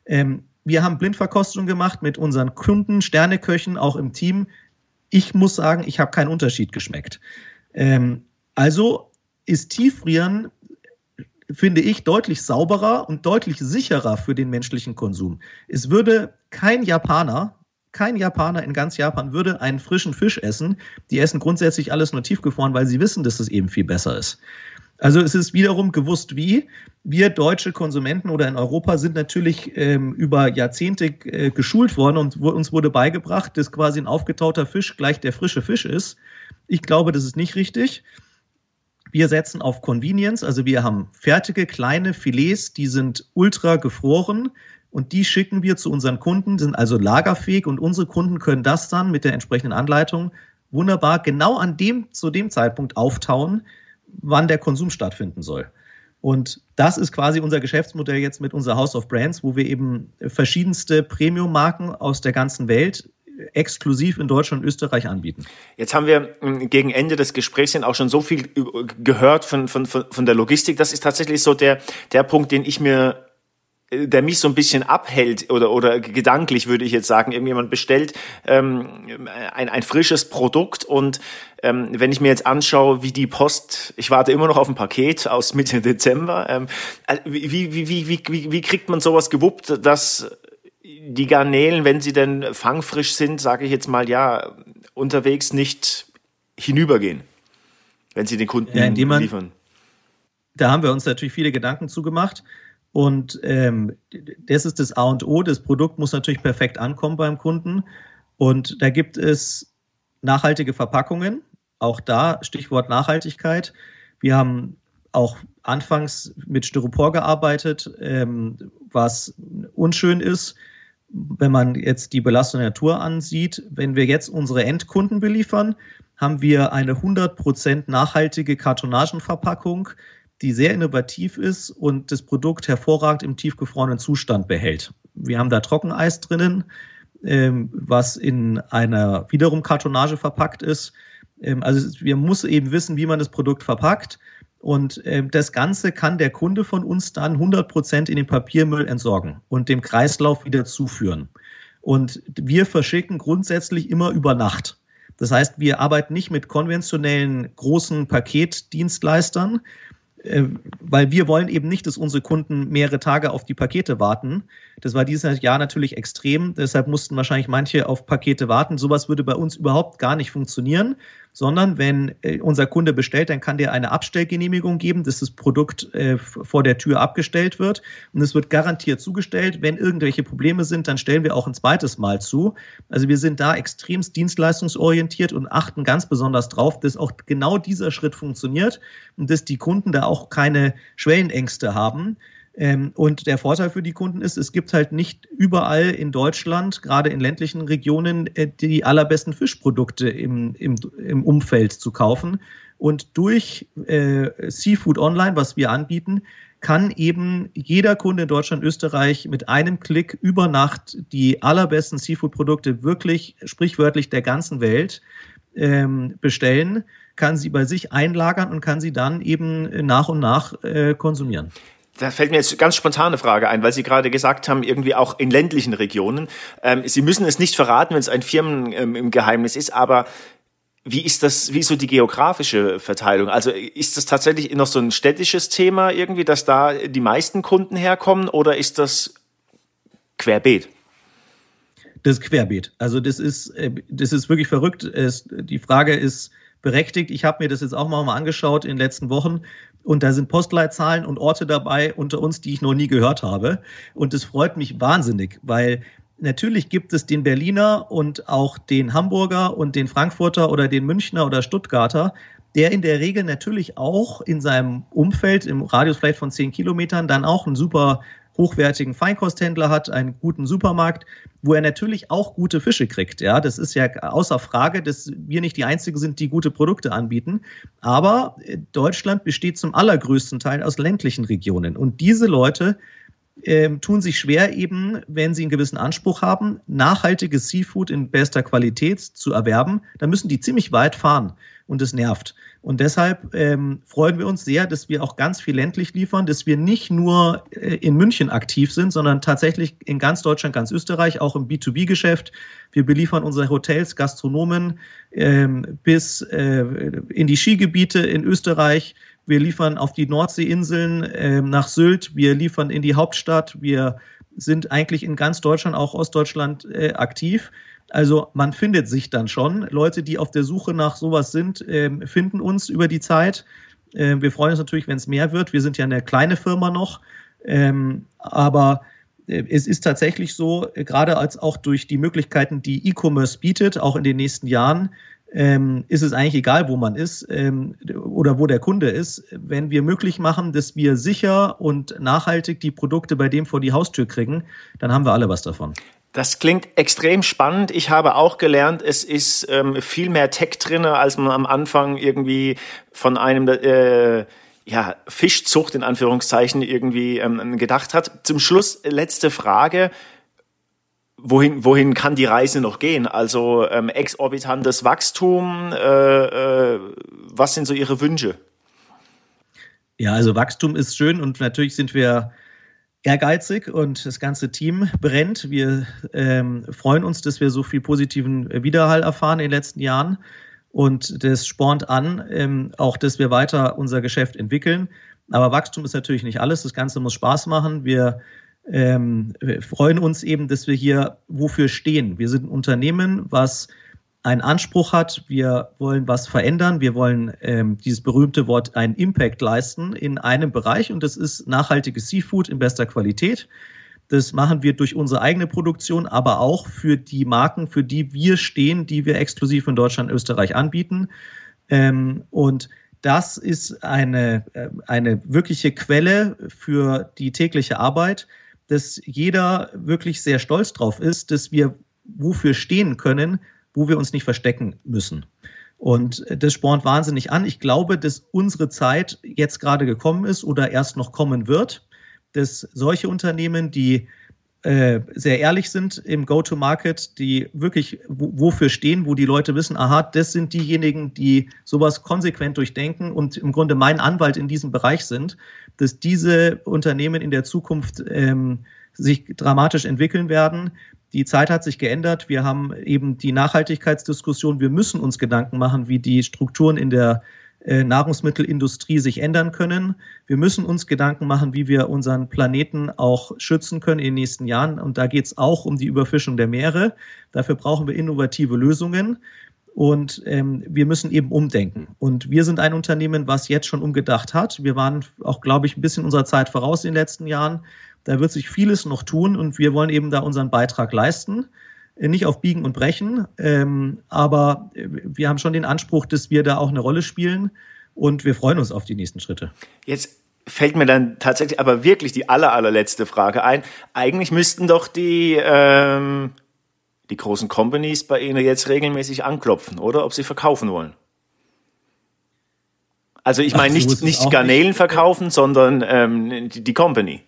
Ähm, wir haben Blindverkostung gemacht mit unseren Kunden, Sterneköchen, auch im Team. Ich muss sagen, ich habe keinen Unterschied geschmeckt. Ähm, also ist Tieffrieren finde ich, deutlich sauberer und deutlich sicherer für den menschlichen Konsum. Es würde kein Japaner, kein Japaner in ganz Japan würde einen frischen Fisch essen. Die essen grundsätzlich alles nur tiefgefroren, weil sie wissen, dass es eben viel besser ist. Also es ist wiederum gewusst wie. Wir deutsche Konsumenten oder in Europa sind natürlich ähm, über Jahrzehnte äh, geschult worden und uns wurde beigebracht, dass quasi ein aufgetauter Fisch gleich der frische Fisch ist. Ich glaube, das ist nicht richtig. Wir setzen auf Convenience, also wir haben fertige kleine Filets, die sind ultra gefroren und die schicken wir zu unseren Kunden, sind also lagerfähig und unsere Kunden können das dann mit der entsprechenden Anleitung wunderbar genau an dem zu dem Zeitpunkt auftauen, wann der Konsum stattfinden soll. Und das ist quasi unser Geschäftsmodell jetzt mit unserer House of Brands, wo wir eben verschiedenste Premium-Marken aus der ganzen Welt exklusiv in Deutschland und Österreich anbieten. Jetzt haben wir hm, gegen Ende des Gesprächs auch schon so viel gehört von, von, von der Logistik. Das ist tatsächlich so der, der Punkt, den ich mir äh, der mich so ein bisschen abhält oder, oder gedanklich würde ich jetzt sagen, irgendjemand bestellt ähm, ein, ein frisches Produkt und ähm, wenn ich mir jetzt anschaue, wie die Post, ich warte immer noch auf ein Paket aus Mitte Dezember, ähm, äh, wie, wie, wie, wie, wie, wie kriegt man sowas gewuppt, dass die Garnelen, wenn sie denn fangfrisch sind, sage ich jetzt mal, ja, unterwegs nicht hinübergehen, wenn sie den Kunden ja, man, liefern. Da haben wir uns natürlich viele Gedanken zugemacht. Und ähm, das ist das A und O. Das Produkt muss natürlich perfekt ankommen beim Kunden. Und da gibt es nachhaltige Verpackungen. Auch da Stichwort Nachhaltigkeit. Wir haben auch anfangs mit Styropor gearbeitet, ähm, was unschön ist wenn man jetzt die Belastung der Natur ansieht, wenn wir jetzt unsere Endkunden beliefern, haben wir eine 100% nachhaltige Kartonagenverpackung, die sehr innovativ ist und das Produkt hervorragend im tiefgefrorenen Zustand behält. Wir haben da Trockeneis drinnen, ähm, was in einer wiederum Kartonage verpackt ist. Ähm, also wir muss eben wissen, wie man das Produkt verpackt. Und äh, das Ganze kann der Kunde von uns dann 100 Prozent in den Papiermüll entsorgen und dem Kreislauf wieder zuführen. Und wir verschicken grundsätzlich immer über Nacht. Das heißt, wir arbeiten nicht mit konventionellen großen Paketdienstleistern, äh, weil wir wollen eben nicht, dass unsere Kunden mehrere Tage auf die Pakete warten. Das war dieses Jahr natürlich extrem. Deshalb mussten wahrscheinlich manche auf Pakete warten. Sowas würde bei uns überhaupt gar nicht funktionieren, sondern wenn äh, unser Kunde bestellt, dann kann der eine Abstellgenehmigung geben, dass das Produkt äh, vor der Tür abgestellt wird und es wird garantiert zugestellt. Wenn irgendwelche Probleme sind, dann stellen wir auch ein zweites Mal zu. Also wir sind da extremst dienstleistungsorientiert und achten ganz besonders drauf, dass auch genau dieser Schritt funktioniert und dass die Kunden da auch keine Schwellenängste haben. Ähm, und der Vorteil für die Kunden ist, es gibt halt nicht überall in Deutschland, gerade in ländlichen Regionen, äh, die allerbesten Fischprodukte im, im, im Umfeld zu kaufen. Und durch äh, Seafood Online, was wir anbieten, kann eben jeder Kunde in Deutschland, Österreich mit einem Klick über Nacht die allerbesten Seafood-Produkte wirklich sprichwörtlich der ganzen Welt ähm, bestellen, kann sie bei sich einlagern und kann sie dann eben nach und nach äh, konsumieren da fällt mir jetzt ganz spontane Frage ein, weil Sie gerade gesagt haben, irgendwie auch in ländlichen Regionen. Ähm, Sie müssen es nicht verraten, wenn es ein Firmengeheimnis ähm, ist, aber wie ist das, wie ist so die geografische Verteilung? Also ist das tatsächlich noch so ein städtisches Thema irgendwie, dass da die meisten Kunden herkommen oder ist das querbeet? Das ist querbeet. Also das ist, äh, das ist wirklich verrückt. Es, die Frage ist berechtigt. Ich habe mir das jetzt auch mal angeschaut in den letzten Wochen und da sind Postleitzahlen und Orte dabei unter uns, die ich noch nie gehört habe. Und das freut mich wahnsinnig, weil natürlich gibt es den Berliner und auch den Hamburger und den Frankfurter oder den Münchner oder Stuttgarter, der in der Regel natürlich auch in seinem Umfeld, im Radius vielleicht von zehn Kilometern, dann auch einen super hochwertigen Feinkosthändler hat, einen guten Supermarkt, wo er natürlich auch gute Fische kriegt. Ja, das ist ja außer Frage, dass wir nicht die Einzigen sind, die gute Produkte anbieten. Aber äh, Deutschland besteht zum allergrößten Teil aus ländlichen Regionen. Und diese Leute äh, tun sich schwer eben, wenn sie einen gewissen Anspruch haben, nachhaltiges Seafood in bester Qualität zu erwerben, dann müssen die ziemlich weit fahren und es nervt. Und deshalb ähm, freuen wir uns sehr, dass wir auch ganz viel ländlich liefern, dass wir nicht nur äh, in München aktiv sind, sondern tatsächlich in ganz Deutschland, ganz Österreich, auch im B2B-Geschäft. Wir beliefern unsere Hotels, Gastronomen ähm, bis äh, in die Skigebiete in Österreich. Wir liefern auf die Nordseeinseln äh, nach Sylt. Wir liefern in die Hauptstadt. Wir sind eigentlich in ganz Deutschland, auch Ostdeutschland, äh, aktiv. Also man findet sich dann schon. Leute, die auf der Suche nach sowas sind, äh, finden uns über die Zeit. Äh, wir freuen uns natürlich, wenn es mehr wird. Wir sind ja eine kleine Firma noch. Ähm, aber äh, es ist tatsächlich so, äh, gerade als auch durch die Möglichkeiten, die E-Commerce bietet, auch in den nächsten Jahren, ähm, ist es eigentlich egal, wo man ist ähm, oder wo der Kunde ist, wenn wir möglich machen, dass wir sicher und nachhaltig die Produkte bei dem vor die Haustür kriegen, dann haben wir alle was davon. Das klingt extrem spannend. Ich habe auch gelernt, es ist ähm, viel mehr Tech drinne, als man am Anfang irgendwie von einem äh, ja, Fischzucht in Anführungszeichen irgendwie ähm, gedacht hat. Zum Schluss letzte Frage wohin, wohin kann die Reise noch gehen? Also ähm, exorbitantes Wachstum, äh, äh, was sind so Ihre Wünsche? Ja, also Wachstum ist schön und natürlich sind wir ehrgeizig und das ganze Team brennt. Wir ähm, freuen uns, dass wir so viel positiven Widerhall erfahren in den letzten Jahren und das spornt an, ähm, auch dass wir weiter unser Geschäft entwickeln. Aber Wachstum ist natürlich nicht alles. Das Ganze muss Spaß machen. Wir ähm, wir freuen uns eben, dass wir hier wofür stehen. Wir sind ein Unternehmen, was einen Anspruch hat, wir wollen was verändern, wir wollen ähm, dieses berühmte Wort einen Impact leisten in einem Bereich und das ist nachhaltiges Seafood in bester Qualität. Das machen wir durch unsere eigene Produktion, aber auch für die Marken, für die wir stehen, die wir exklusiv in Deutschland Österreich anbieten. Ähm, und das ist eine, äh, eine wirkliche Quelle für die tägliche Arbeit dass jeder wirklich sehr stolz drauf ist, dass wir wofür stehen können, wo wir uns nicht verstecken müssen. Und das spornt wahnsinnig an. Ich glaube, dass unsere Zeit jetzt gerade gekommen ist oder erst noch kommen wird, dass solche Unternehmen, die äh, sehr ehrlich sind im Go-to-Market, die wirklich wofür stehen, wo die Leute wissen, aha, das sind diejenigen, die sowas konsequent durchdenken und im Grunde mein Anwalt in diesem Bereich sind, dass diese Unternehmen in der Zukunft ähm, sich dramatisch entwickeln werden. Die Zeit hat sich geändert. Wir haben eben die Nachhaltigkeitsdiskussion. Wir müssen uns Gedanken machen, wie die Strukturen in der äh, Nahrungsmittelindustrie sich ändern können. Wir müssen uns Gedanken machen, wie wir unseren Planeten auch schützen können in den nächsten Jahren. Und da geht es auch um die Überfischung der Meere. Dafür brauchen wir innovative Lösungen. Und ähm, wir müssen eben umdenken. Und wir sind ein Unternehmen, was jetzt schon umgedacht hat. Wir waren auch, glaube ich, ein bisschen unserer Zeit voraus in den letzten Jahren. Da wird sich vieles noch tun und wir wollen eben da unseren Beitrag leisten. Äh, nicht auf Biegen und Brechen, ähm, aber äh, wir haben schon den Anspruch, dass wir da auch eine Rolle spielen und wir freuen uns auf die nächsten Schritte. Jetzt fällt mir dann tatsächlich aber wirklich die aller, allerletzte Frage ein. Eigentlich müssten doch die, ähm, die großen Companies bei Ihnen jetzt regelmäßig anklopfen, oder? Ob sie verkaufen wollen. Also ich meine nicht, nicht Garnelen nicht. verkaufen, sondern ähm, die, die Company.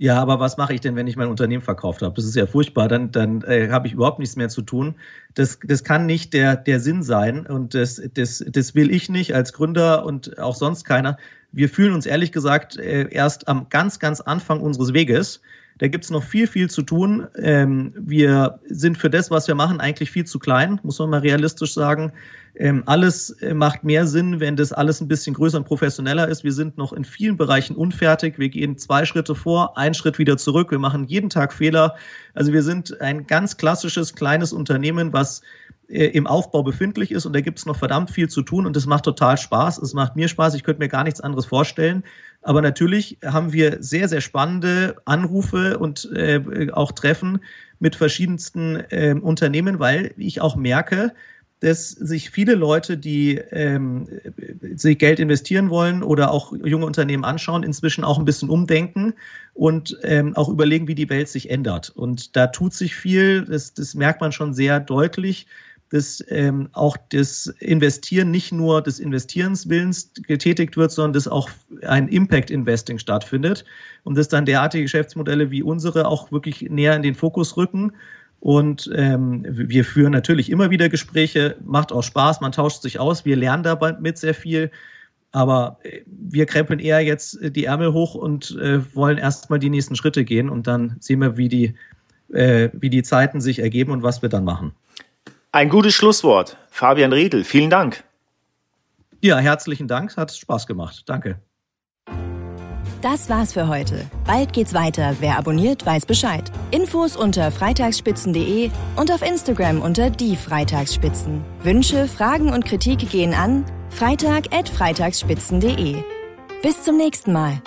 Ja, aber was mache ich denn, wenn ich mein Unternehmen verkauft habe? Das ist ja furchtbar, dann, dann äh, habe ich überhaupt nichts mehr zu tun. Das, das kann nicht der, der Sinn sein und das, das, das will ich nicht als Gründer und auch sonst keiner. Wir fühlen uns ehrlich gesagt äh, erst am ganz, ganz Anfang unseres Weges. Da gibt's noch viel, viel zu tun. Ähm, wir sind für das, was wir machen, eigentlich viel zu klein, muss man mal realistisch sagen. Ähm, alles äh, macht mehr Sinn, wenn das alles ein bisschen größer und professioneller ist. Wir sind noch in vielen Bereichen unfertig. Wir gehen zwei Schritte vor, einen Schritt wieder zurück. Wir machen jeden Tag Fehler. Also wir sind ein ganz klassisches kleines Unternehmen, was äh, im Aufbau befindlich ist und da gibt es noch verdammt viel zu tun und das macht total Spaß. Es macht mir Spaß, ich könnte mir gar nichts anderes vorstellen. Aber natürlich haben wir sehr, sehr spannende Anrufe und äh, auch Treffen mit verschiedensten äh, Unternehmen, weil ich auch merke, dass sich viele Leute, die ähm, sich Geld investieren wollen oder auch junge Unternehmen anschauen, inzwischen auch ein bisschen umdenken und ähm, auch überlegen, wie die Welt sich ändert. Und da tut sich viel, das, das merkt man schon sehr deutlich dass ähm, auch das Investieren nicht nur des Investierenswillens getätigt wird, sondern dass auch ein Impact Investing stattfindet und dass dann derartige Geschäftsmodelle wie unsere auch wirklich näher in den Fokus rücken. Und ähm, wir führen natürlich immer wieder Gespräche, macht auch Spaß, man tauscht sich aus, wir lernen dabei mit sehr viel. Aber äh, wir krempeln eher jetzt die Ärmel hoch und äh, wollen erstmal die nächsten Schritte gehen und dann sehen wir, wie die, äh, wie die Zeiten sich ergeben und was wir dann machen. Ein gutes Schlusswort. Fabian Riedel, vielen Dank. Ja, herzlichen Dank. Hat Spaß gemacht. Danke. Das war's für heute. Bald geht's weiter. Wer abonniert, weiß Bescheid. Infos unter freitagsspitzen.de und auf Instagram unter die Freitagsspitzen. Wünsche, Fragen und Kritik gehen an freitag.freitagsspitzen.de. Bis zum nächsten Mal.